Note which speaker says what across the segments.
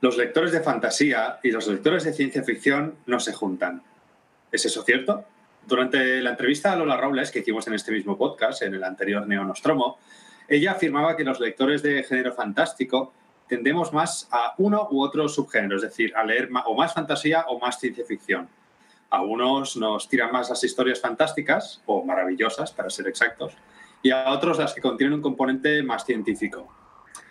Speaker 1: Los lectores de fantasía y los lectores de ciencia ficción no se juntan. ¿Es eso cierto? Durante la entrevista a Lola Robles que hicimos en este mismo podcast, en el anterior Neonostromo, ella afirmaba que los lectores de género fantástico tendemos más a uno u otro subgénero, es decir, a leer o más fantasía o más ciencia ficción. A unos nos tiran más las historias fantásticas, o maravillosas, para ser exactos, y a otros las que contienen un componente más científico.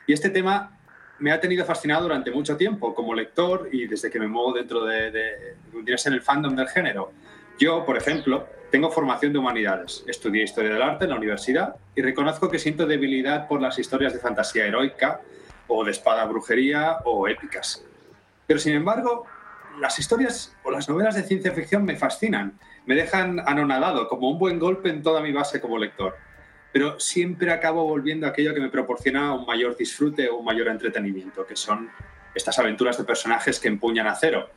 Speaker 1: Y este tema me ha tenido fascinado durante mucho tiempo como lector y desde que me muevo dentro de, de, ser el fandom del género. Yo, por ejemplo, tengo formación de humanidades. Estudié historia del arte en la universidad y reconozco que siento debilidad por las historias de fantasía heroica o de espada brujería o épicas. Pero sin embargo, las historias o las novelas de ciencia ficción me fascinan, me dejan anonadado, como un buen golpe en toda mi base como lector. Pero siempre acabo volviendo a aquello que me proporciona un mayor disfrute o un mayor entretenimiento, que son estas aventuras de personajes que empuñan acero,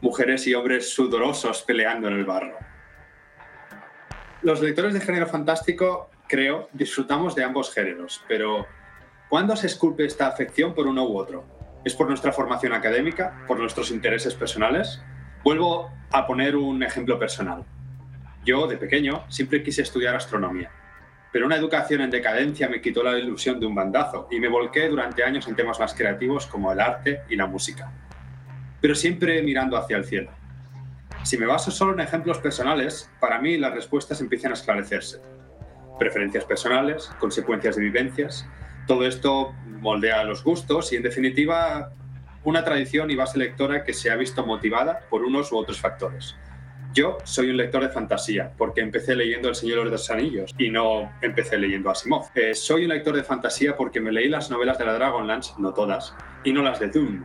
Speaker 1: mujeres y hombres sudorosos peleando en el barro. Los lectores de género fantástico, creo, disfrutamos de ambos géneros, pero ¿Cuándo se esculpe esta afección por uno u otro? ¿Es por nuestra formación académica? ¿Por nuestros intereses personales? Vuelvo a poner un ejemplo personal. Yo, de pequeño, siempre quise estudiar astronomía, pero una educación en decadencia me quitó la ilusión de un bandazo y me volqué durante años en temas más creativos como el arte y la música, pero siempre mirando hacia el cielo. Si me baso solo en ejemplos personales, para mí las respuestas empiezan a esclarecerse. Preferencias personales, consecuencias de vivencias, todo esto moldea los gustos y, en definitiva, una tradición y base lectora que se ha visto motivada por unos u otros factores. Yo soy un lector de fantasía porque empecé leyendo El Señor de los Anillos y no empecé leyendo Asimov. Eh, soy un lector de fantasía porque me leí las novelas de la Dragonlance, no todas, y no las de Dune.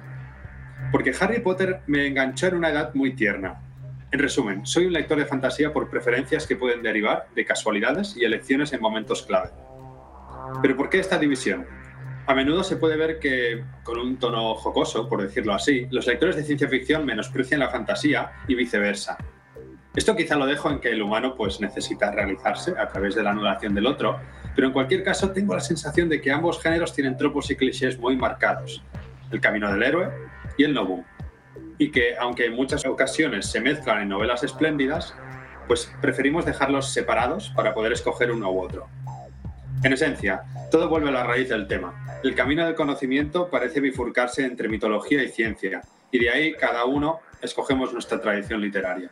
Speaker 1: Porque Harry Potter me enganchó en una edad muy tierna. En resumen, soy un lector de fantasía por preferencias que pueden derivar de casualidades y elecciones en momentos clave. Pero ¿por qué esta división? A menudo se puede ver que, con un tono jocoso, por decirlo así, los lectores de ciencia ficción menosprecian la fantasía y viceversa. Esto quizá lo dejo en que el humano pues, necesita realizarse a través de la anulación del otro, pero en cualquier caso tengo la sensación de que ambos géneros tienen tropos y clichés muy marcados, el camino del héroe y el no y que aunque en muchas ocasiones se mezclan en novelas espléndidas, pues preferimos dejarlos separados para poder escoger uno u otro. En esencia, todo vuelve a la raíz del tema. El camino del conocimiento parece bifurcarse entre mitología y ciencia, y de ahí cada uno escogemos nuestra tradición literaria.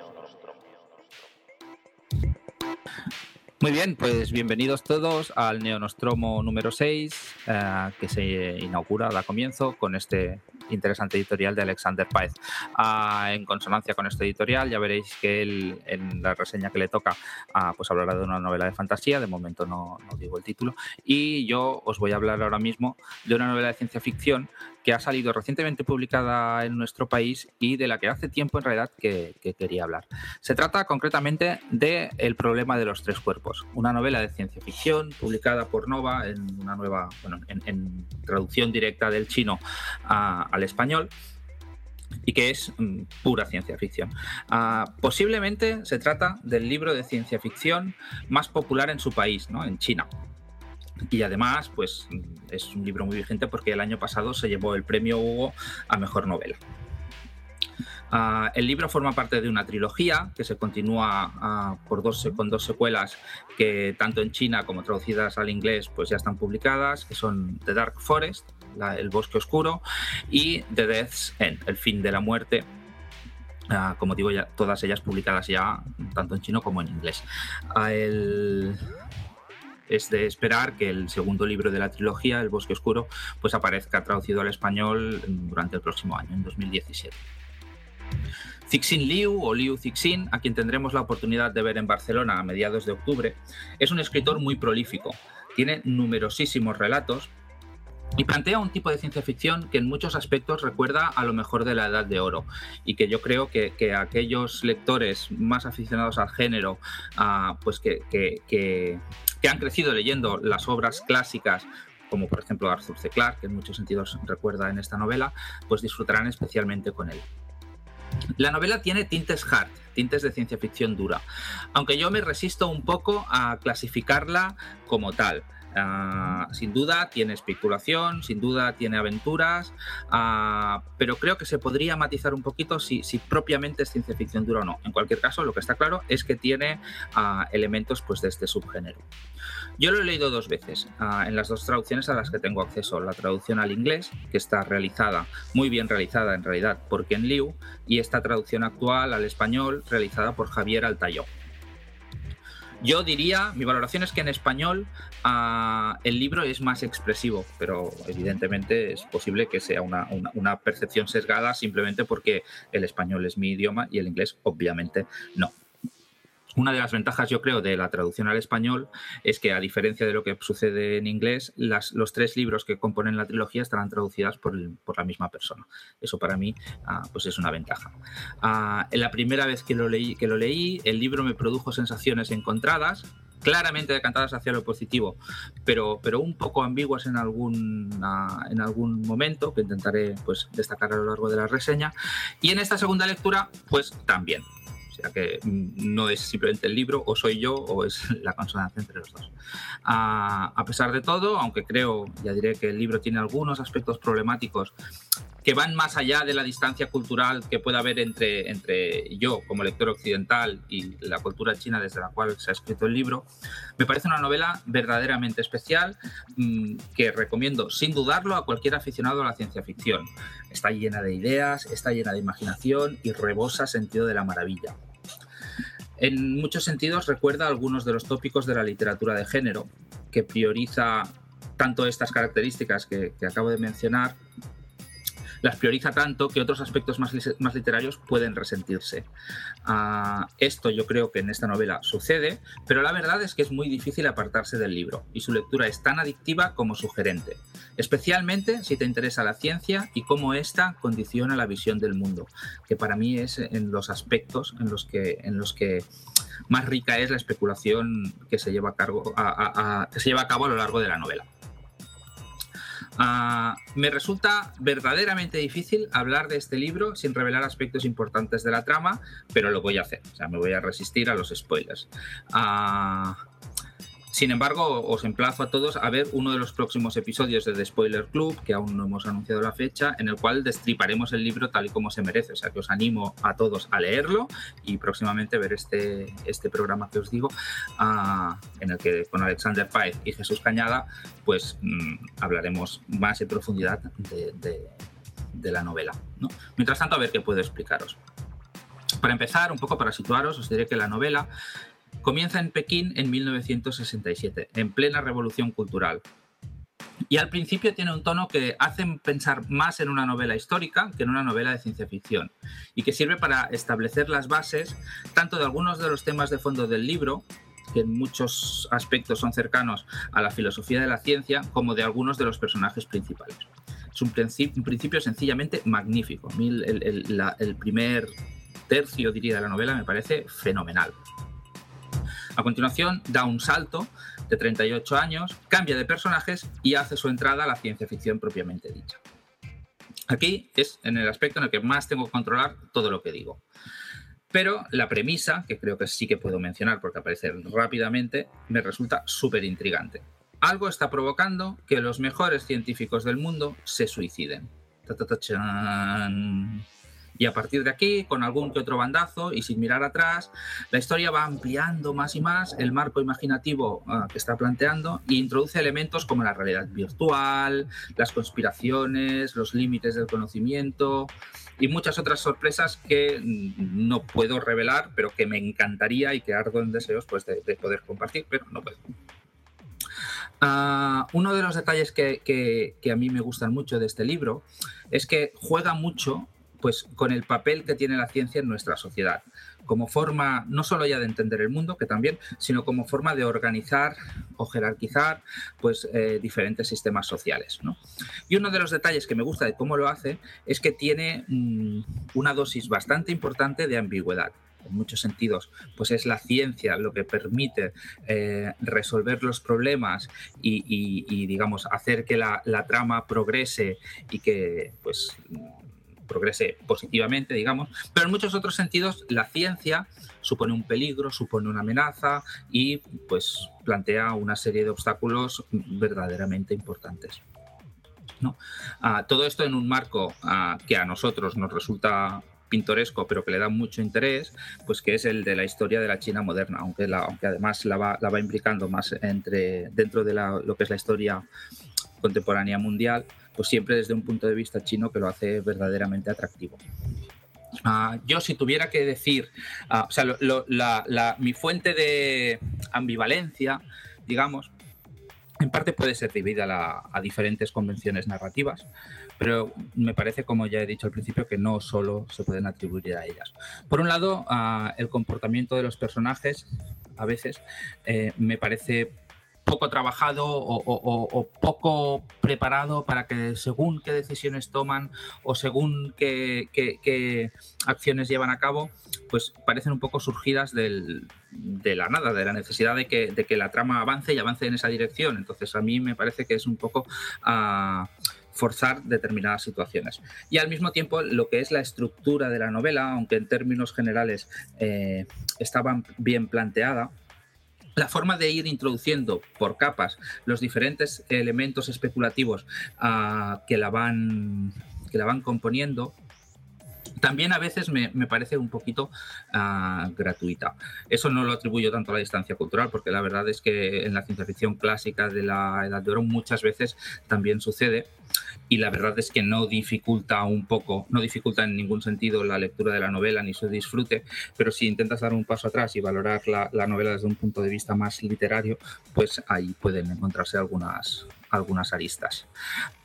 Speaker 2: Muy bien, pues bienvenidos todos al Neonostromo número 6, eh, que se inaugura, da comienzo con este interesante editorial de Alexander Paez. Ah, en consonancia con este editorial, ya veréis que él, en la reseña que le toca, ah, pues hablará de una novela de fantasía, de momento no, no digo el título, y yo os voy a hablar ahora mismo de una novela de ciencia ficción que ha salido recientemente publicada en nuestro país y de la que hace tiempo en realidad que, quería hablar. Se trata concretamente de El problema de los tres cuerpos, una novela de ciencia ficción publicada por Nova en una nueva, bueno, en, traducción directa del chino al español y que es mm, pura ciencia ficción. Ah, posiblemente se trata del libro de ciencia ficción más popular en su país, ¿no? en China. Y además, pues es un libro muy vigente porque el año pasado se llevó el premio Hugo a Mejor Novela. Ah, el libro forma parte de una trilogía que se continúa ah, por dos, con dos secuelas que tanto en China como traducidas al inglés pues ya están publicadas, que son The Dark Forest, El Bosque Oscuro, y The Death's End, El Fin de la Muerte, ah, como digo, ya, todas ellas publicadas ya tanto en chino como en inglés. el, es de esperar que el segundo libro de la trilogía, El Bosque Oscuro, pues aparezca traducido al español durante el próximo año, en 2017. Cixin Liu o Liu Cixin, a quien tendremos la oportunidad de ver en Barcelona a mediados de octubre, es un escritor muy prolífico. Tiene numerosísimos relatos y plantea un tipo de ciencia ficción que en muchos aspectos recuerda a lo mejor de la Edad de Oro y que yo creo que, aquellos lectores más aficionados al género, pues que, que, han crecido leyendo las obras clásicas como por ejemplo Arthur C. Clarke, que en muchos sentidos recuerda en esta novela, pues disfrutarán especialmente con él. La novela tiene tintes hard, tintes de ciencia ficción dura, aunque yo me resisto un poco a clasificarla como tal. Ah, sin duda tiene especulación, sin duda tiene aventuras, ah, pero creo que se podría matizar un poquito si, propiamente es ciencia ficción dura o no. En cualquier caso, lo que está claro es que tiene ah, elementos pues, de este subgénero. Yo lo he leído dos veces, en las dos traducciones a las que tengo acceso. La traducción al inglés, que está realizada, muy bien realizada en realidad, por Ken Liu, y esta traducción actual al español, realizada por Javier Altayó. Yo diría, mi valoración es que en español ah, el libro es más expresivo, pero evidentemente es posible que sea una, percepción sesgada simplemente porque el español es mi idioma y el inglés obviamente no. Una de las ventajas, yo creo, de la traducción al español es que, a diferencia de lo que sucede en inglés, los tres libros que componen la trilogía estarán traducidas por, la misma persona. Eso para mí ah, pues es una ventaja. Ah, la primera vez que lo, leí, que lo leí, el libro me produjo sensaciones encontradas, claramente decantadas hacia lo positivo, pero, un poco ambiguas en algún, ah, momento, que intentaré pues, destacar a lo largo de la reseña. Y en esta segunda lectura, pues también que no es simplemente el libro, o soy yo, o es la consonancia entre los dos. A, pesar de todo, aunque creo, ya diré que el libro tiene algunos aspectos problemáticos que van más allá de la distancia cultural que pueda haber entre, entre yo como lector occidental y la cultura china desde la cual se ha escrito el libro, me parece una novela verdaderamente especial mm, que recomiendo sin dudarlo a cualquier aficionado a la ciencia ficción. Está llena de ideas, está llena de imaginación y rebosa sentido de la maravilla. En muchos sentidos recuerda algunos de los tópicos de la literatura de género, que prioriza tanto estas características que, que acabo de mencionar las prioriza tanto que otros aspectos más, más literarios pueden resentirse. Ah, esto yo creo que en esta novela sucede, pero la verdad es que es muy difícil apartarse del libro y su lectura es tan adictiva como sugerente, especialmente si te interesa la ciencia y cómo ésta condiciona la visión del mundo, que para mí es en los aspectos en los que, en los que más rica es la especulación que se lleva a, que se lleva a cabo a lo largo de la novela. Ah, me resulta verdaderamente difícil hablar de este libro sin revelar aspectos importantes de la trama, pero lo voy a hacer. O sea, me voy a resistir a los spoilers. Uh, sin embargo, os emplazo a todos a ver uno de los próximos episodios de The Spoiler Club, que aún no hemos anunciado la fecha, en el cual destriparemos el libro tal y como se merece. O sea que os animo a todos a leerlo y próximamente ver este, este programa que os digo, ah, en el que con Alexander Paez y Jesús Cañada, pues mm, hablaremos más en profundidad de, la novela. Mientras tanto, a ver qué puedo explicaros. Para empezar, un poco para situaros, os diré que la novela Comienza en Pekín en 1967, en plena revolución cultural. Y al principio tiene un tono que hace pensar más en una novela histórica que en una novela de ciencia ficción, y que sirve para establecer las bases tanto de algunos de los temas de fondo del libro, que en muchos aspectos son cercanos a la filosofía de la ciencia, como de algunos de los personajes principales. Es un, principio, sencillamente magnífico. Mí el primer tercio, diría, de la novela me parece fenomenal. A continuación, da un salto de 38 años, cambia de personajes y hace su entrada a la ciencia ficción propiamente dicha. Aquí es en el aspecto en el que más tengo que controlar todo lo que digo. Pero la premisa, que creo que sí que puedo mencionar porque aparece rápidamente, me resulta súper intrigante. Algo está provocando que los mejores científicos del mundo se suiciden. Y a partir de aquí, con algún que otro bandazo y sin mirar atrás, la historia va ampliando más y más el marco imaginativo ah, que está planteando e introduce elementos como la realidad virtual, las conspiraciones, los límites del conocimiento y muchas otras sorpresas que no puedo revelar, pero que me encantaría y que ardo en deseos pues, de, poder compartir, pero no puedo. Ah, uno de los detalles que, que, a mí me gustan mucho de este libro es que juega mucho pues con el papel que tiene la ciencia en nuestra sociedad, como forma no solo ya de entender el mundo, que también, sino como forma de organizar o jerarquizar pues, eh, diferentes sistemas sociales. Y uno de los detalles que me gusta de cómo lo hace es que tiene mm, una dosis bastante importante de ambigüedad en muchos sentidos, pues es la ciencia lo que permite eh, resolver los problemas y, digamos, hacer que la, la, trama progrese y que, pues, progrese positivamente, digamos, pero en muchos otros sentidos la ciencia supone un peligro, supone una amenaza y pues plantea una serie de obstáculos verdaderamente importantes. ¿no? Ah, todo esto en un marco ah, que a nosotros nos resulta pintoresco, pero que le da mucho interés, pues que es el de la historia de la China moderna, aunque, la, aunque además la va, implicando más entre, dentro de lo que es la historia contemporánea mundial, pues siempre desde un punto de vista chino que lo hace verdaderamente atractivo. Ah, yo si tuviera que decir, ah, o sea, mi fuente de ambivalencia, digamos, en parte puede ser debida a, diferentes convenciones narrativas, pero me parece, como ya he dicho al principio, que no solo se pueden atribuir a ellas. Por un lado, ah, el comportamiento de los personajes a veces eh, me parece poco trabajado o, poco preparado para que según qué decisiones toman o según qué, acciones llevan a cabo, pues parecen un poco surgidas de la nada, de la necesidad de que, de que, la trama avance y avance en esa dirección. Entonces a mí me parece que es un poco... a forzar determinadas situaciones. Y al mismo tiempo, lo que es la estructura de la novela, aunque en términos generales eh, estaba bien planteada, la forma de ir introduciendo por capas los diferentes elementos especulativos ah, que, la van, que la van componiendo también a veces me, parece un poquito ah, gratuita. Eso no lo atribuyo tanto a la distancia cultural, porque la verdad es que en la ciencia ficción clásica de la Edad de Oro muchas veces también sucede y la verdad es que no dificulta un poco, no dificulta en ningún sentido la lectura de la novela ni su disfrute, pero si intentas dar un paso atrás y valorar la, novela desde un punto de vista más literario, pues ahí pueden encontrarse algunas, algunas aristas.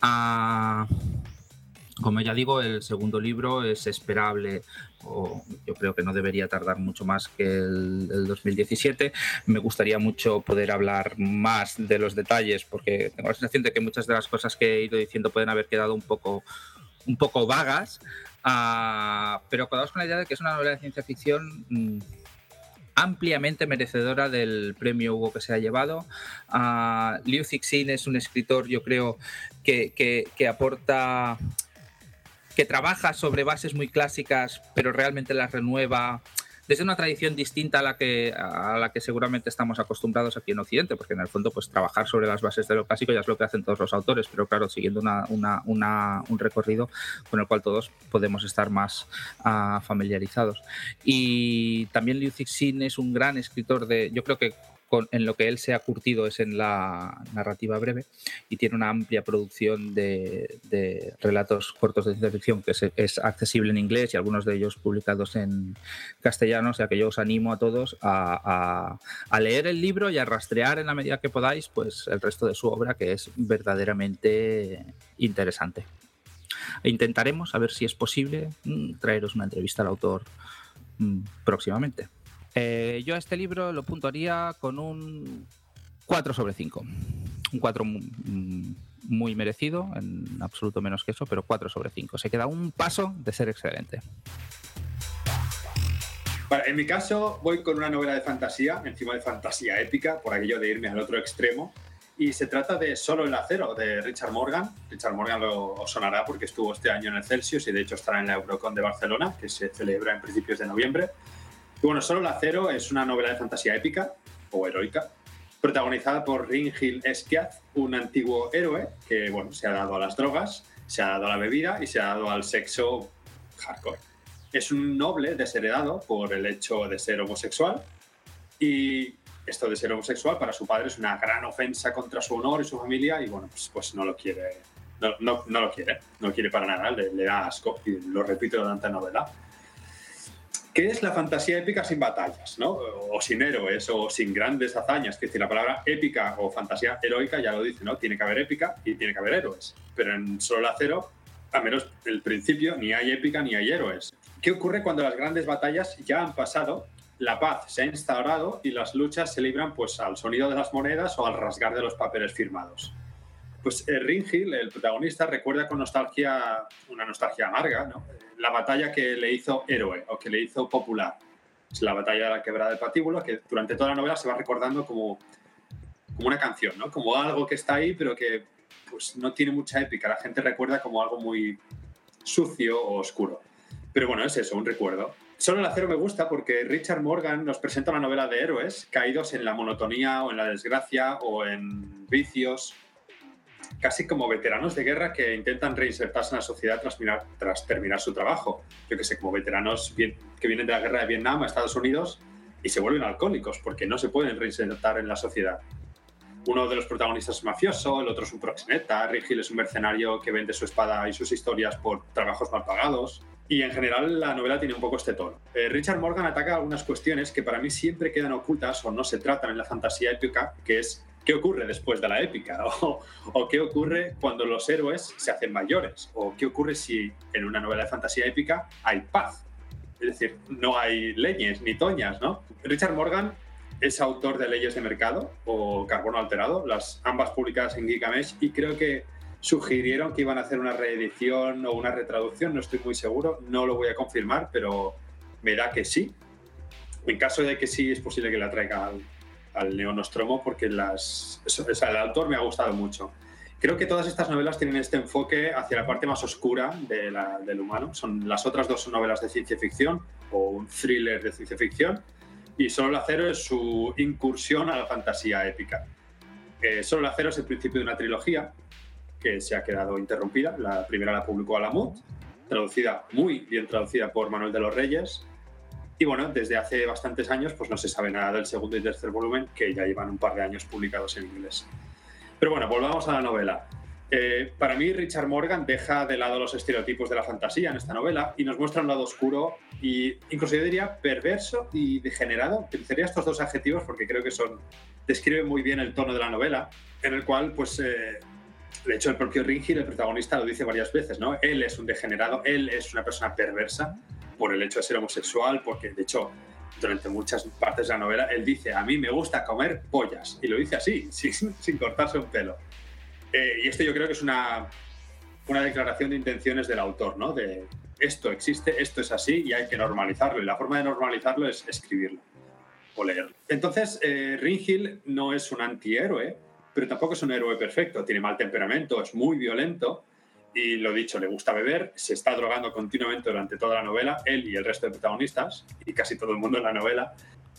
Speaker 2: Ah, como ya digo, el segundo libro es esperable, o yo creo que no debería tardar mucho más que el, 2017. Me gustaría mucho poder hablar más de los detalles, porque tengo la sensación de que muchas de las cosas que he ido diciendo pueden haber quedado un poco, un poco vagas, uh, pero quedaos con la idea de que es una novela de ciencia ficción. Mm, ampliamente merecedora del premio Hugo que se ha llevado. Uh, Liu Cixin es un escritor, yo creo, que, que, que aporta que trabaja sobre bases muy clásicas, pero realmente las renueva desde una tradición distinta a la que a la que seguramente estamos acostumbrados aquí en Occidente, porque en el fondo pues trabajar sobre las bases de lo clásico ya es lo que hacen todos los autores, pero claro, siguiendo un recorrido con el cual todos podemos estar más ah, familiarizados. Y también Liu Cixin es un gran escritor de, yo creo que en lo que él se ha curtido es en la narrativa breve y tiene una amplia producción de, relatos cortos de ciencia ficción que es, accesible en inglés y algunos de ellos publicados en castellano, o sea que yo os animo a todos a, leer el libro y a rastrear en la medida que podáis pues el resto de su obra que es verdaderamente interesante. E intentaremos, a ver si es posible, mm, traeros una entrevista al autor mm, próximamente. Eh, yo a este libro lo puntuaría con un 4 sobre 5. Un 4 muy merecido, en absoluto menos que eso, pero 4 sobre 5. Se queda un paso de ser excelente.
Speaker 1: en mi caso voy con una novela de fantasía, encima de fantasía épica, por aquello de irme al otro extremo. Y se trata de Solo el acero, de Richard Morgan. Richard Morgan lo sonará porque estuvo este año en el Celsius y de hecho estará en la Eurocon de Barcelona, que se celebra en principios de noviembre bueno, Solo el acero es una novela de fantasía épica o heroica, protagonizada por Ringil Eskiath, un antiguo héroe que bueno, se ha dado a las drogas, se ha dado a la bebida y se ha dado al sexo hardcore. Es un noble desheredado por el hecho de ser homosexual y esto de ser homosexual para su padre es una gran ofensa contra su honor y su familia y bueno, pues, pues no lo quiere, no, lo quiere, no quiere para nada, le, le da asco y lo repito durante la novela. ¿Qué es la fantasía épica sin batallas, ¿no? O sin héroes, o sin grandes hazañas. Es decir, la palabra épica o fantasía heroica ya lo dice, ¿no? Tiene que haber épica y tiene que haber héroes. Pero en Solo el Acero a menos el principio, ni hay épica ni hay héroes. ¿Qué ocurre cuando las grandes batallas ya han pasado, la paz se ha instaurado y las luchas se libran pues al sonido de las monedas o al rasgar de los papeles firmados? Pues eh, Ringhill, el protagonista, recuerda con nostalgia, una nostalgia amarga, la batalla que le hizo héroe o que le hizo popular. Es la batalla de la quebrada del patíbulo, que durante toda la novela se va recordando como, como una canción, ¿no? como algo que está ahí, pero que pues, no tiene mucha épica. La gente recuerda como algo muy sucio o oscuro. Pero bueno, es eso, un recuerdo. Solo el acero me gusta porque Richard Morgan nos presenta una novela de héroes caídos en la monotonía o en la desgracia o en vicios casi como veteranos de guerra que intentan reinsertarse en la sociedad tras, terminar su trabajo. Yo que sé, como veteranos que vienen de la guerra de Vietnam a Estados Unidos y se vuelven alcohólicos porque no se pueden reinsertar en la sociedad. Uno de los protagonistas es mafioso, el otro es un proxeneta, Rigil es un mercenario que vende su espada y sus historias por trabajos mal pagados. Y en general la novela tiene un poco este tono. Eh, Richard Morgan ataca algunas cuestiones que para mí siempre quedan ocultas o no se tratan en la fantasía épica, que es qué ocurre después de la épica, o, qué ocurre cuando los héroes se hacen mayores, o qué ocurre si en una novela de fantasía épica hay paz. Es decir, no hay leyes ni toñas, ¿no? Richard Morgan es autor de Leyes de Mercado o Carbono Alterado, las ambas publicadas en Gigamesh, y creo que sugirieron que iban a hacer una reedición o una retraducción, no estoy muy seguro, no lo voy a confirmar, pero me da que sí. En caso de que sí, es posible que la traiga al, Neonostromo porque las, el autor me ha gustado mucho. Creo que todas estas novelas tienen este enfoque hacia la parte más oscura de del humano. Son, las otras dos son novelas de ciencia ficción o un thriller de ciencia ficción y Solo el Acero es su incursión a la fantasía épica. Eh, Solo el Acero es el principio de una trilogía que se ha quedado interrumpida. La primera la publicó Alamut, traducida, muy bien traducida por Manuel de los Reyes, y bueno, desde hace bastantes años pues no se sabe nada del segundo y tercer volumen, que ya llevan un par de años publicados en inglés. Pero bueno, volvamos a la novela. Eh, para mí, Richard Morgan deja de lado los estereotipos de la fantasía en esta novela y nos muestra un lado oscuro y incluso yo diría perverso y degenerado. Utilizaría estos dos adjetivos porque creo que son describen muy bien el tono de la novela, en el cual, pues, eh, de hecho, el propio Ringhill, el protagonista, lo dice varias veces, ¿no? Él es un degenerado, él es una persona perversa por el hecho de ser homosexual, porque de hecho durante muchas partes de la novela él dice, a mí me gusta comer pollas, y lo dice así, sin, cortarse un pelo. Eh, y esto yo creo que es una, una declaración de intenciones del autor, ¿no? De esto existe, esto es así y hay que normalizarlo, y la forma de normalizarlo es escribirlo o leerlo. Entonces, eh, no es un antihéroe, pero tampoco es un héroe perfecto, tiene mal temperamento, es muy violento, y lo dicho, le gusta beber, se está drogando continuamente durante toda la novela, él y el resto de protagonistas, y casi todo el mundo en la novela.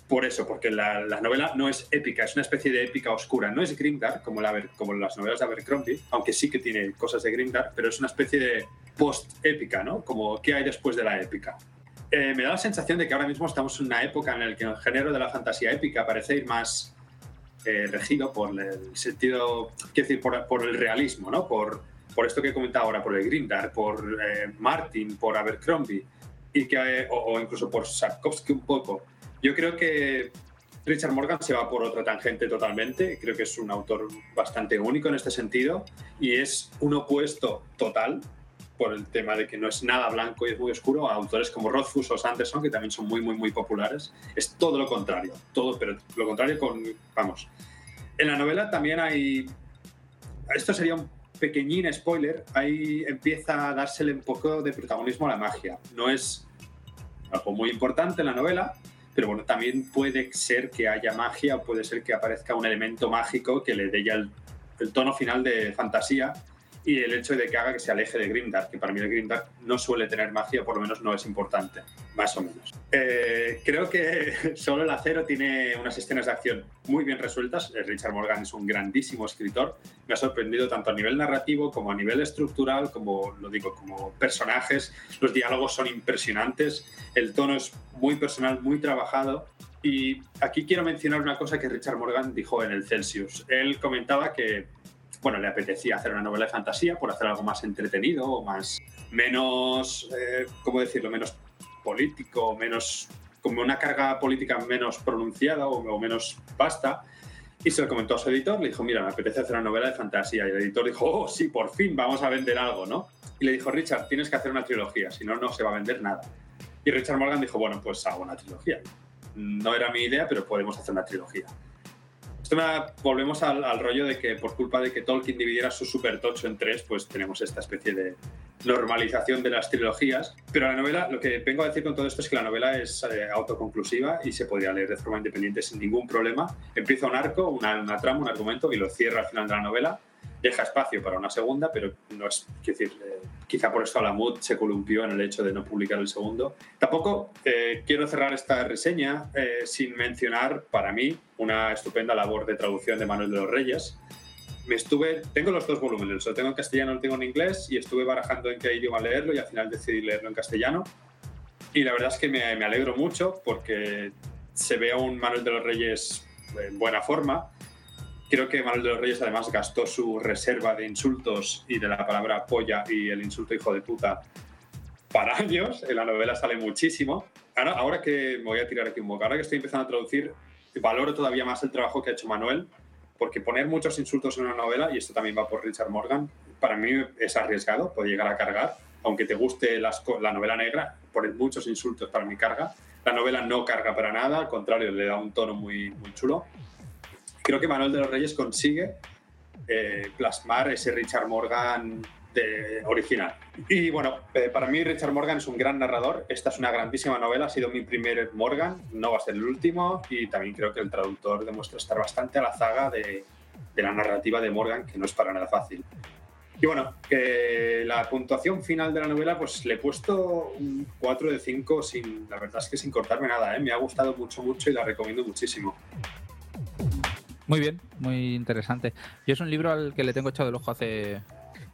Speaker 1: Por eso, porque la, novela no es épica, es una especie de épica oscura. No es grimdark como, la, como las novelas de Abercrombie, aunque sí que tiene cosas de grimdark, pero es una especie de post-épica, ¿no? Como qué hay después de la épica. Eh, me da la sensación de que ahora mismo estamos en una época en la que el género de la fantasía épica parece ir más eh, regido por el sentido, quiero decir, por, por el realismo, ¿no? Por, por esto que he comentado ahora, por el Grindar, por eh, Martin, por Abercrombie, y que, eh, o, incluso por Sarkovsky un poco. Yo creo que Richard Morgan se va por otra tangente totalmente. Creo que es un autor bastante único en este sentido y es un opuesto total por el tema de que no es nada blanco y es muy oscuro a autores como Rothfuss o Sanderson, que también son muy, muy, muy populares. Es todo lo contrario, todo, pero lo contrario con, vamos. En la novela también hay, esto sería un pequeñín spoiler, ahí empieza a dársele un poco de protagonismo a la magia. No es algo muy importante en la novela, pero bueno, también puede ser que haya magia o puede ser que aparezca un elemento mágico que le dé ya el, el tono final de fantasía y el hecho de que haga que se aleje de Grimdark, que para mí el Grimdark no suele tener magia, por lo menos no es importante, más o menos. Eh, creo que solo el acero tiene unas escenas de acción muy bien resueltas. Eh, Richard Morgan es un grandísimo escritor. Me ha sorprendido tanto a nivel narrativo como a nivel estructural, como lo digo, como personajes. Los diálogos son impresionantes. El tono es muy personal, muy trabajado. Y aquí quiero mencionar una cosa que Richard Morgan dijo en el Celsius. Él comentaba que bueno, le apetecía hacer una novela de fantasía por hacer algo más entretenido o más, menos, eh, ¿cómo decirlo?, menos político, menos, como una carga política menos pronunciada o, menos vasta. Y se lo comentó a su editor, le dijo, mira, me apetece hacer una novela de fantasía. Y el editor dijo, oh, sí, por fin vamos a vender algo, ¿no? y le dijo, Richard, tienes que hacer una trilogía, si no, no se va a vender nada. Y Richard Morgan dijo, bueno, pues hago una trilogía. No era mi idea, pero podemos hacer una trilogía. Me volvemos al, al, rollo de que por culpa de que Tolkien dividiera su supertocho en tres, pues tenemos esta especie de normalización de las trilogías. Pero la novela, lo que vengo a decir con todo esto es que la novela es eh, autoconclusiva y se podría leer de forma independiente sin ningún problema. Empieza un arco, una, una trama, un argumento y lo cierra al final de la novela deja espacio para una segunda, pero no es, decir, eh, quizá por eso Alamut se columpió en el hecho de no publicar el segundo. Tampoco eh, quiero cerrar esta reseña eh, sin mencionar, para mí, una estupenda labor de traducción de Manuel de los Reyes. Me estuve, tengo los dos volúmenes, lo tengo en castellano, lo tengo en inglés, y estuve barajando en qué idioma leerlo, y al final decidí leerlo en castellano. Y la verdad es que me, me alegro mucho porque se ve a un Manuel de los Reyes en buena forma Creo que Manuel de los Reyes además gastó su reserva de insultos y de la palabra polla y el insulto hijo de puta para años. En la novela sale muchísimo. Ahora, ahora que me voy a tirar aquí un boca, ahora que estoy empezando a traducir, valoro todavía más el trabajo que ha hecho Manuel, porque poner muchos insultos en una novela, y esto también va por Richard Morgan, para mí es arriesgado, puede llegar a cargar. Aunque te guste las, la novela negra, poner muchos insultos para mi carga. La novela no carga para nada, al contrario, le da un tono muy, muy chulo creo que Manuel de los Reyes consigue eh, plasmar ese Richard Morgan de, original. Y bueno, eh, para mí Richard Morgan es un gran narrador. Esta es una grandísima novela, ha sido mi primer Morgan, no va a ser el último. Y también creo que el traductor demuestra estar bastante a la zaga de, de la narrativa de Morgan, que no es para nada fácil. Y bueno, la puntuación final de la novela, pues le he puesto un 4 de 5, sin, la verdad es que sin cortarme nada. ¿eh? Me ha gustado mucho, mucho y la recomiendo muchísimo.
Speaker 2: Muy bien, muy interesante. Yo es un libro al que le tengo echado el ojo hace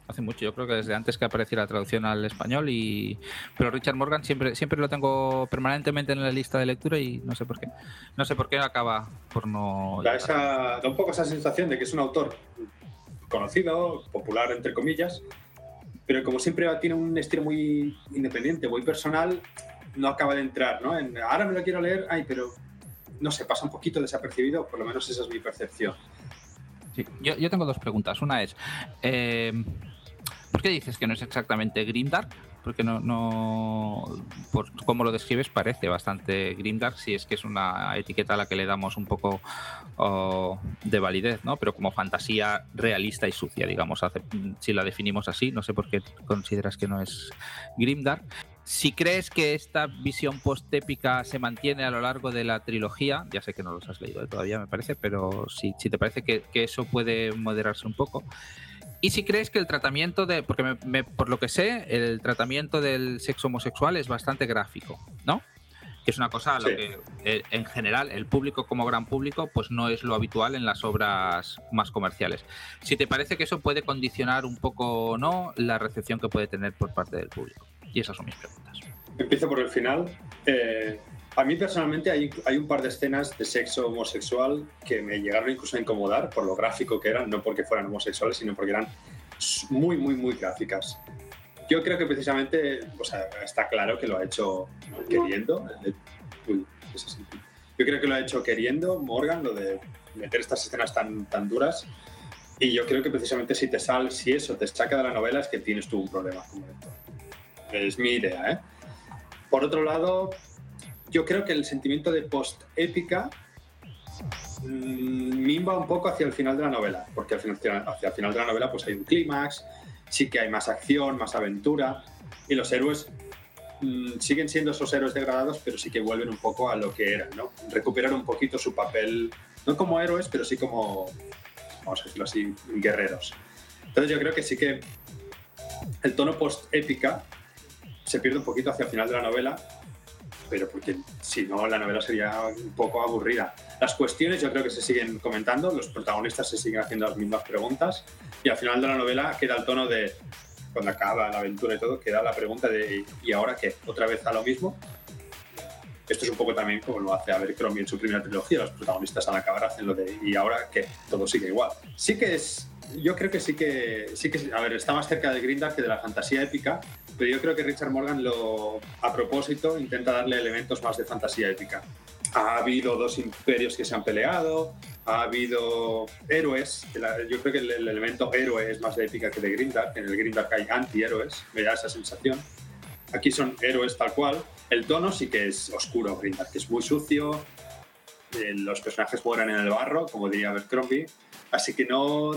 Speaker 2: hace mucho, yo creo que desde antes que apareciera la traducción al español y pero Richard Morgan siempre siempre lo tengo permanentemente en la lista de lectura y no sé por qué. No sé por qué acaba por no
Speaker 1: da, esa, da un poco esa sensación de que es un autor conocido, popular entre comillas, pero como siempre tiene un estilo muy independiente, muy personal, no acaba de entrar, ¿no? En, ahora me lo quiero leer, ay, pero no sé, pasa un poquito desapercibido, por lo menos esa es mi percepción.
Speaker 2: yo, tengo dos preguntas. Una es, eh, ¿por qué dices que no es exactamente Grimdark? Porque no, no por cómo lo describes parece bastante Grimdark, si es que es una etiqueta a la que le damos un poco de validez, ¿no? Pero como fantasía realista y sucia, digamos, si la definimos así, no sé por qué consideras que no es Grimdark. Si crees que esta visión post-épica se mantiene a lo largo de la trilogía, ya sé que no los has leído todavía, me parece, pero si, si te parece que, eso puede moderarse un poco. Y si crees que el tratamiento de. Porque por lo que sé, el tratamiento del sexo homosexual es bastante gráfico, ¿no? Que es una cosa a lo que, eh, en general, el público como gran público, pues no es lo habitual en las obras más comerciales. Si te parece que eso puede condicionar un poco o no la recepción que puede tener por parte del público. Y esas son mis preguntas.
Speaker 1: Empiezo por el final. Eh, a mí personalmente hay, hay, un par de escenas de sexo homosexual que me llegaron incluso a incomodar por lo gráfico que eran, no porque fueran homosexuales, sino porque eran muy, muy, muy gráficas. Yo creo que precisamente, o sea, está claro que lo ha hecho queriendo. Yo creo que lo ha hecho queriendo Morgan, lo de meter estas escenas tan, tan duras. Y yo creo que precisamente si te sal, si eso te saca de la novela es que tienes tú un problema como lector es mi idea. ¿eh? Por otro lado, yo creo que el sentimiento de post-épica mm, mimba un poco hacia el final de la novela, porque hacia el final de la novela pues hay un clímax, sí que hay más acción, más aventura, y los héroes mm, siguen siendo esos héroes degradados, pero sí que vuelven un poco a lo que eran, ¿no? Recuperan un poquito su papel, no como héroes, pero sí como, vamos a decirlo así, guerreros. Entonces yo creo que sí que el tono post-épica se pierde un poquito hacia el final de la novela, pero porque si no la novela sería un poco aburrida. Las cuestiones yo creo que se siguen comentando, los protagonistas se siguen haciendo las mismas preguntas y al final de la novela queda el tono de, cuando acaba la aventura y todo, queda la pregunta de ¿y ahora qué? ¿Otra vez a lo mismo? Esto es un poco también como lo hace Abercrombie en su primera trilogía, los protagonistas al acabar hacen lo de ¿y ahora qué? Todo sigue igual. Sí que es yo creo que sí que sí que a ver está más cerca de Grinda que de la fantasía épica pero yo creo que Richard Morgan lo, a propósito, intenta darle elementos más de fantasía épica. ha habido dos imperios que se han peleado, ha habido héroes. Yo creo que el, elemento héroe es más de épica que de Grindark. En el Grindark hay antihéroes, me da esa sensación. Aquí son héroes tal cual. El tono sí que es oscuro, Grindark, que es muy sucio. Eh, los personajes mueren en el barro, como diría Abercrombie. Así que no.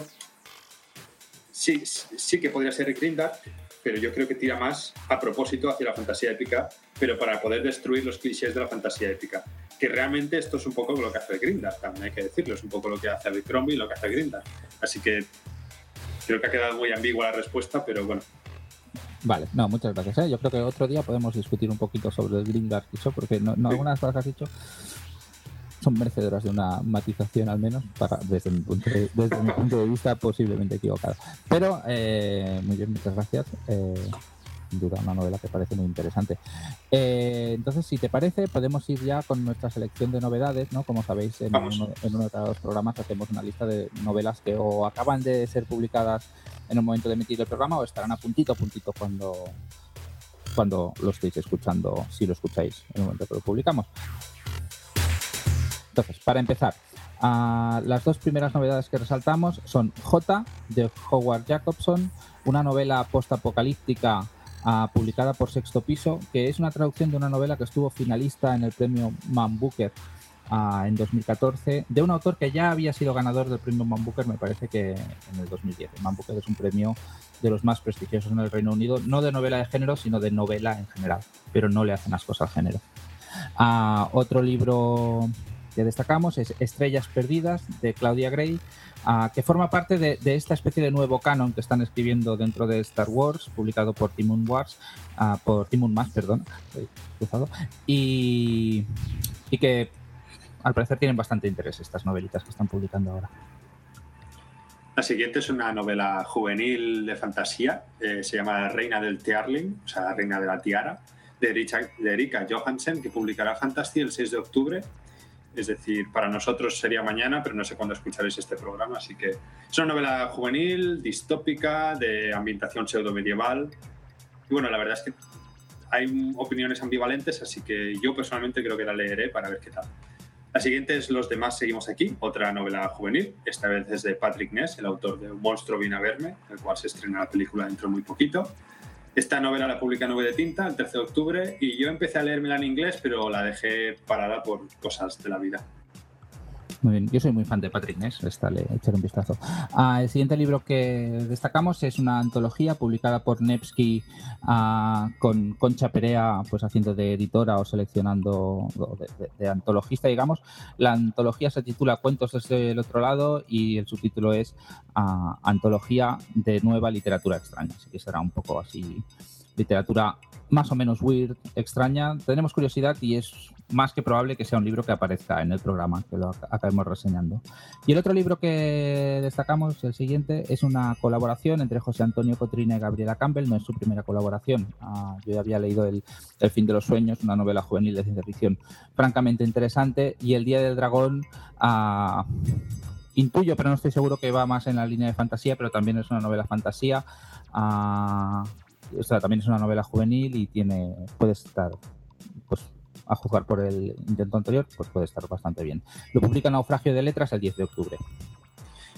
Speaker 1: Sí, sí que podría ser Grindark, pero yo creo que tira más a propósito hacia la fantasía épica, pero para poder destruir los clichés de la fantasía épica. Que realmente esto es un poco lo que hace Grindark, también hay que decirlo, es un poco lo que hace Abercrombie y lo que hace Grindark. Así que creo que ha quedado muy ambigua la respuesta, pero bueno,
Speaker 2: Vale, no, muchas gracias. ¿eh? Yo creo que otro día podemos discutir un poquito sobre el Grindark y eso, porque no, algunas cosas que has dicho son merecedoras de una matización al menos, para, desde, mi punto de, desde mi punto de vista posiblemente equivocado. Pero, eh, muy bien, muchas gracias. Eh, duda, una novela que parece muy interesante. Eh, entonces, si te parece, podemos ir ya con nuestra selección de novedades, ¿no? Como sabéis, en uno, en uno, de los programas hacemos una lista de novelas que o acaban de ser publicadas en el momento de emitir el programa o estarán a puntito a puntito cuando, cuando lo estéis escuchando, si lo escucháis en el momento que lo publicamos. Entonces, para empezar, ah, las dos primeras novedades que resaltamos son J de Howard Jacobson, una novela postapocalíptica uh, publicada por Sexto Piso, que es una traducción de una novela que estuvo finalista en el premio Man Booker uh, en 2014, de un autor que ya había sido ganador del premio Man Booker, me parece que en el 2010. Man Booker es un premio de los más prestigiosos en el Reino Unido, no de novela de género, sino de novela en general, pero no le hacen las cosas al género. Otro libro que destacamos es Estrellas Perdidas de Claudia Gray, ah, que forma parte de, esta especie de nuevo canon que están escribiendo dentro de Star Wars, publicado por Timon Wars, uh, por Timon Más, perdón, cruzado, y, y que al parecer tienen bastante interés estas novelitas que están publicando ahora.
Speaker 1: La siguiente es una novela juvenil de fantasía, eh, se llama Reina del Tiarling, o sea, Reina de la Tiara, de, de Erika Johansen, que publicará Fantasy el 6 de octubre es decir, para nosotros sería mañana, pero no sé cuándo escucharéis este programa, así que es una novela juvenil, distópica, de ambientación pseudo-medieval. Y bueno, la verdad es que hay opiniones ambivalentes, así que yo personalmente creo que la leeré para ver qué tal. La siguiente es Los demás seguimos aquí, otra novela juvenil, esta vez es de Patrick Ness, el autor de Un monstruo vino a verme, el cual se estrena la película dentro de muy poquito. Esta novela la publica Nube de Tinta el 13 de octubre y yo empecé a leérmela en inglés, pero la dejé parada por cosas de la vida.
Speaker 2: Muy bien, yo soy muy fan de Patrick Ness, esta le echar un vistazo. Ah, el siguiente libro que destacamos es una antología publicada por Nevsky ah, con Concha Perea, pues haciendo de editora o seleccionando de, antologista, digamos. La antología se titula Cuentos desde el otro lado y el subtítulo es ah, Antología de nueva literatura extraña, así que será un poco así literatura más o menos weird, extraña. Tenemos curiosidad y es más que probable que sea un libro que aparezca en el programa, que lo acabemos reseñando. Y el otro libro que destacamos, el siguiente, es una colaboración entre José Antonio Cotrina y Gabriela Campbell, no es su primera colaboración. Ah, yo ya había leído el, fin de los sueños, una novela juvenil de ciencia ficción francamente interesante, y El Día del Dragón... Ah, intuyo, pero no estoy seguro que va más en la línea de fantasía, pero también es una novela fantasía. Ah, o sea, también es una novela juvenil y tiene puede estar pues a juzgar por el intento anterior, pues puede estar bastante bien. Lo publica Naufragio de Letras el 10 de octubre.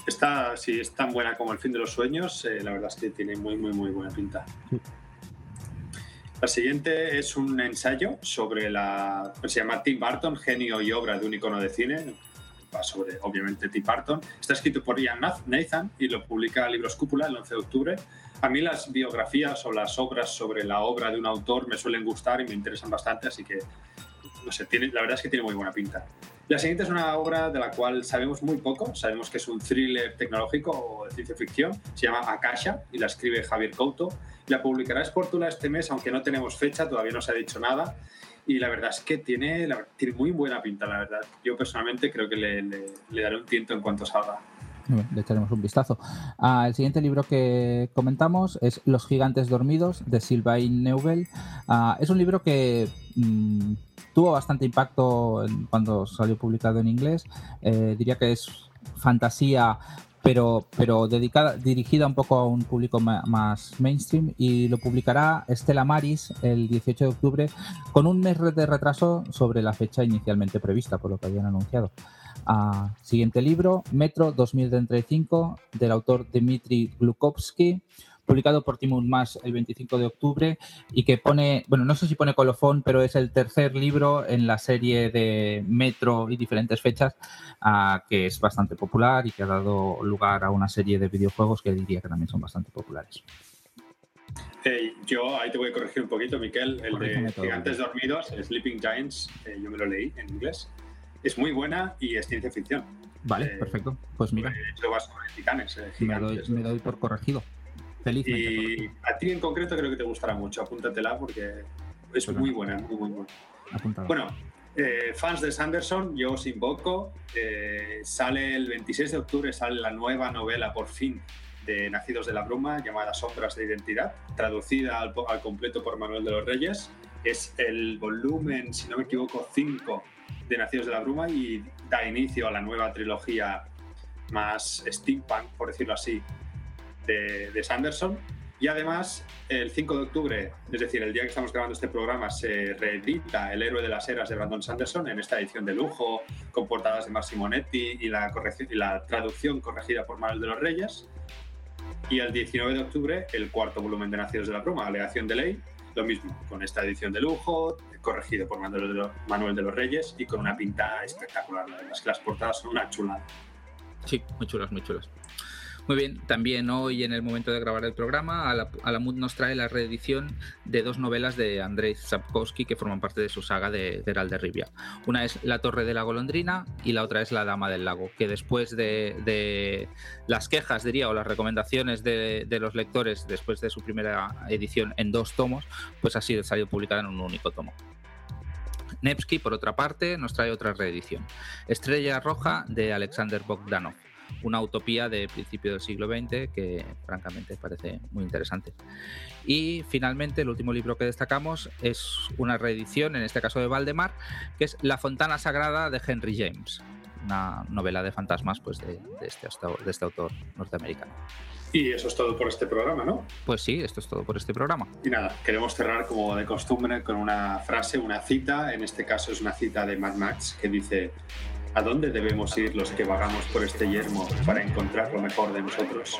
Speaker 1: Esta, si es tan buena como El fin de los sueños, eh, la verdad es que tiene muy, muy, muy buena pinta. La siguiente es un ensayo sobre la. Se llama Tim Burton, genio y obra de un icono de cine. Va sobre, obviamente, Tim Burton. Está escrito por Ian Nathan y lo publica Libros Cúpula el 11 de octubre. A mí las biografías o las obras sobre la obra de un autor me suelen gustar y me interesan bastante, así que, no sé, tiene, la verdad es que tiene muy buena pinta. La siguiente es una obra de la cual sabemos muy poco, sabemos que es un thriller tecnológico o de ciencia ficción, se llama Akasha y la escribe Javier Couto. La publicará Sportula este mes, aunque no tenemos fecha, todavía no se ha dicho nada. Y la verdad es que tiene, tiene muy buena pinta, la verdad. Yo personalmente creo que le, le daré un tiento en cuanto salga
Speaker 2: le echaremos un vistazo. Ah, el siguiente libro que comentamos es Los gigantes dormidos de Sylvain Neubel. Ah, es un libro que mm, tuvo bastante impacto cuando salió publicado en inglés. Eh, diría que es fantasía pero, pero dedicada, dirigida un poco a un público más mainstream y lo publicará Estela Maris el 18 de octubre con un mes de retraso sobre la fecha inicialmente prevista, por lo que habían anunciado. Ah, siguiente libro, Metro 2035, del autor Dmitry Glukovsky, publicado por Timon Mas el 25 de octubre y que pone, bueno, no sé si pone colofón, pero es el tercer libro en la serie de Metro y diferentes fechas, uh, que es bastante popular y que ha dado lugar a una serie de videojuegos que diría que también son bastante populares.
Speaker 1: Hey, yo ahí te voy a corregir un poquito, Miquel. El de Gigantes Dormidos, Sleeping Giants, eh, yo me lo leí en inglés. Es muy buena y es ciencia ficción.
Speaker 2: Vale, eh, perfecto. Pues mira.
Speaker 1: Titanes. Eh,
Speaker 2: me, doy, me doy por corregido.
Speaker 1: Y a ti en concreto creo que te gustará mucho, apúntatela porque es pues muy buena, muy, muy buena. Bueno, eh, fans de Sanderson, yo os invoco. Sale el 26 de octubre, sale la nueva novela por fin de Nacidos de la Bruma, llamada Sombras de Identidad, traducida al, al completo por Manuel de los Reyes. Es el volumen, si no me equivoco, 5 de Nacidos de la Bruma y da inicio a la nueva trilogía más steampunk, por decirlo así, de, Sanderson. Y además, el 5 de octubre, es decir, el día que estamos grabando este programa, se reedita El héroe de las eras de Brandon Sanderson en esta edición de lujo, con portadas de Massimo Netti y la, y la traducción corregida por Manuel de los Reyes. Y el 19 de octubre, el cuarto volumen de Nacidos de la Pluma, Alegación de Ley, lo mismo, con esta edición de lujo, corregido por Manuel de, los, Reyes y con una pinta espectacular. La verdad es que las portadas son una chulada.
Speaker 2: Sí, muy chulas, muy chulas. Muy bien, también hoy en el momento de grabar el programa, Alamut nos trae la reedición de dos novelas de Andrei Sapkowski que forman parte de su saga de Geralt de Rivia. Una es La Torre de la Golondrina y la otra es La Dama del Lago, que después de, las quejas, diría, o las recomendaciones de, los lectores después de su primera edición en dos tomos, pues ha sido salido publicada en un único tomo. Nevsky, por otra parte, nos trae otra reedición. Estrella Roja de Alexander Bogdanov una utopía de principio del siglo XX que francamente parece muy interesante. Y finalmente el último libro que destacamos es una reedición, en este caso de Valdemar, que es La Fontana Sagrada de Henry James, una novela de fantasmas pues, de, este, de este autor norteamericano.
Speaker 1: Y eso es todo por este programa, ¿no?
Speaker 2: Pues sí, esto es todo por este programa.
Speaker 1: Y nada, queremos cerrar como de costumbre con una frase, una cita, en este caso es una cita de Mad Max que dice, ¿A dónde debemos ir los que vagamos por este yermo para encontrar lo mejor de nosotros?